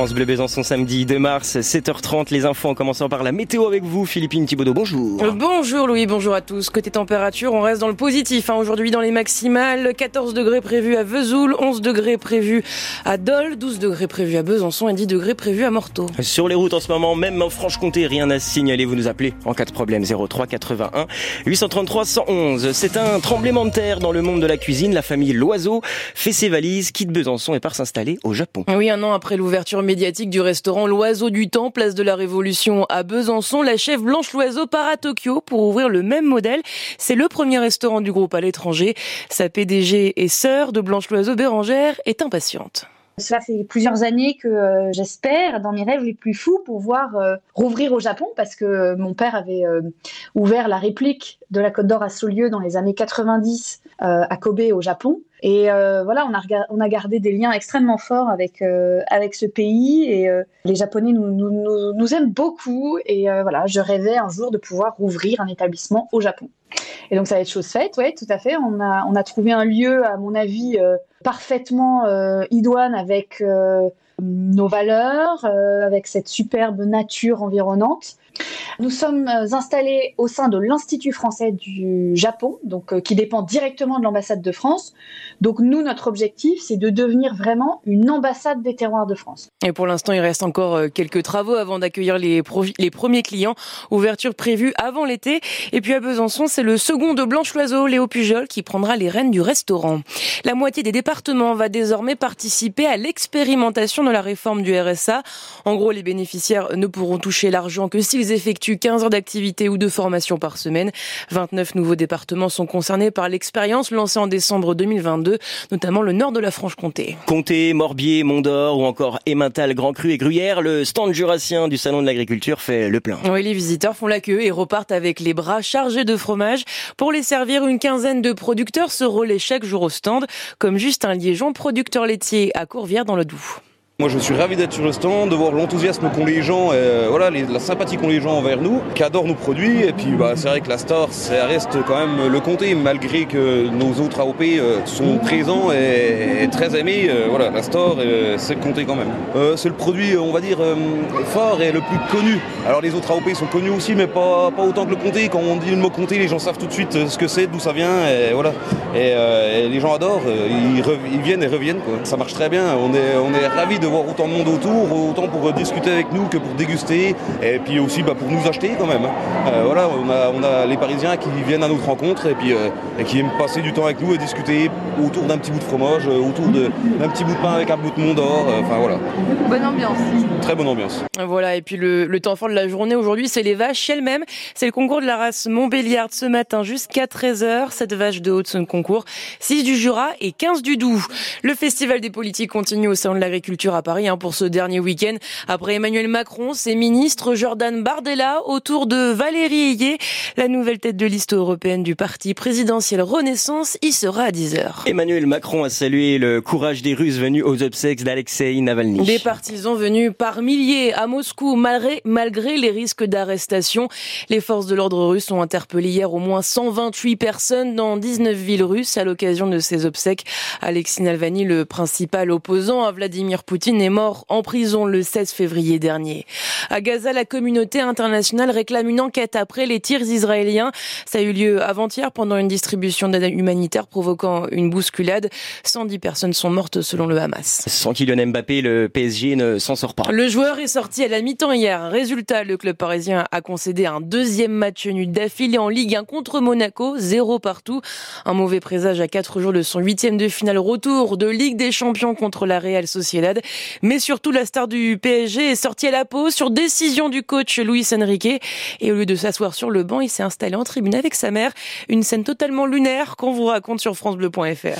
France Bleu Besançon samedi 2 mars, 7h30. Les infos en commençant par la météo avec vous, Philippine Thibaudot. Bonjour. Euh, bonjour Louis, bonjour à tous. Côté température, on reste dans le positif. Hein. Aujourd'hui dans les maximales, 14 degrés prévus à Vesoul, 11 degrés prévus à Dole, 12 degrés prévus à Besançon et 10 degrés prévus à Morteau. Sur les routes en ce moment, même en Franche-Comté, rien à signaler. Vous nous appelez en cas de problème 03 81 833 111. C'est un tremblement de terre dans le monde de la cuisine. La famille Loiseau fait ses valises, quitte Besançon et part s'installer au Japon. Oui, un an après l'ouverture médiatique du restaurant L'Oiseau du Temps, place de la Révolution à Besançon. La chef Blanche Loiseau part à Tokyo pour ouvrir le même modèle. C'est le premier restaurant du groupe à l'étranger. Sa PDG et sœur de Blanche Loiseau, Bérangère, est impatiente. Cela fait plusieurs années que euh, j'espère, dans mes rêves les plus fous, pouvoir euh, rouvrir au Japon parce que mon père avait euh, ouvert la réplique de la Côte d'Or à Saulieu dans les années 90 à Kobe au Japon. Et voilà, on a, on a gardé des liens extrêmement forts avec, avec ce pays et les Japonais nous, nous, nous, aiment beaucoup. Et voilà, je rêvais un jour de pouvoir rouvrir un établissement au Japon. Et donc ça va être chose faite, ouais, tout à fait. On a, on a trouvé un lieu, à mon avis, parfaitement euh, idoine avec euh, nos valeurs, euh, avec cette superbe nature environnante. Nous sommes installés au sein de l'Institut français du Japon, donc qui dépend directement de l'ambassade de France. Donc nous, notre objectif, c'est de devenir vraiment une ambassade des terroirs de France. Et pour l'instant, il reste encore quelques travaux avant d'accueillir les, premiers clients. Ouverture prévue avant l'été. Et puis à Besançon, c'est le second de Blanche Loiseau, Léo Pujol, qui prendra les rênes du restaurant. La moitié des département va désormais participer à l'expérimentation de la réforme du RSA. En gros, les bénéficiaires ne pourront toucher l'argent que s'ils effectuent 15 heures d'activité ou de formation par semaine. 29 nouveaux départements sont concernés par l'expérience lancée en décembre 2022, notamment le nord de la Franche-Comté. Comté, Morbier, Mont-d'Or ou encore Emmental, Grand Cru et Gruyère, le stand jurassien du Salon de l'Agriculture fait le plein. Oui, les visiteurs font la queue et repartent avec les bras chargés de fromage. Pour les servir, une quinzaine de producteurs se relaient chaque jour au stand, comme juste un Liégeon, producteur laitier à Courvière dans le Doubs. Moi je suis ravi d'être sur le stand, de voir l'enthousiasme qu'ont les gens, euh, voilà, la sympathie qu'ont les gens envers nous, qui adorent nos produits. Et puis bah, c'est vrai que la Star, ça reste quand même le comté, malgré que nos autres AOP euh, sont présents et, très aimés. Euh, voilà, la Star, c'est le comté quand même. c'est le produit, on va dire, fort et le plus connu. Alors les autres AOP sont connus aussi, mais pas, autant que le comté. Quand on dit le mot comté, les gens savent tout de suite ce que c'est, d'où ça vient. Et voilà. Et, les gens adorent, ils, viennent et reviennent. Ça marche très bien. On est, on est ravis de voir autant de monde autour, autant pour discuter avec nous que pour déguster, et puis aussi bah, pour nous acheter quand même. Hein. Euh, voilà, on a, on a, les Parisiens qui viennent à notre rencontre et puis euh, et qui aiment passer du temps avec nous et discuter autour d'un petit bout de fromage, euh, autour d'un petit bout de pain avec un bout de Mont d'Or. Enfin voilà. Bonne ambiance. Très bonne ambiance. Voilà, et puis le, le temps fort de la journée aujourd'hui, c'est les vaches elles-mêmes. C'est le concours de la race Montbéliard ce matin jusqu'à 13h. Cette vache de haute concours, 6 du Jura et 15 du Doubs. Le festival des politiques continue au Salon de l'Agriculture à Paris hein, pour ce dernier week-end. Après Emmanuel Macron, ses ministres Jordan Bardella autour de Valérie Ayé, la nouvelle tête de liste européenne du parti présidentiel Renaissance, y sera à 10h. Emmanuel Macron a salué le courage des Russes venus aux obsèques d'Alexei Navalny. Des partisans venus par milliers à Moscou malgré, malgré les risques d'arrestation. Les forces de l'ordre russes ont interpellé hier au moins 128 personnes dans 19 villes russes à l'occasion de ces obsèques. Alexei Navalny, le principal opposant à Vladimir Poutine, est mort en prison le 16 février dernier. À Gaza, la communauté internationale réclame une enquête après les tirs israéliens. Ça a eu lieu avant-hier pendant une distribution d'aide humanitaire provoquant une bousculade. 110 personnes sont mortes selon le Hamas. Sans Kylian Mbappé, le PSG ne s'en sort pas. Le joueur est sorti à la mi-temps hier. Résultat, le club parisien a concédé un deuxième match nul d'affilée en Ligue 1 contre Monaco, zéro partout. Un mauvais présage à quatre jours de son huitième de finale retour de Ligue des Champions contre la Real Sociedad. Mais surtout, la star du PSG est sortie à la pause sur décision du coach Luis Enrique. Et au lieu de s'asseoir sur le banc, il s'est installé en tribune avec sa mère. Une scène totalement lunaire qu'on vous raconte sur francebleu.fr.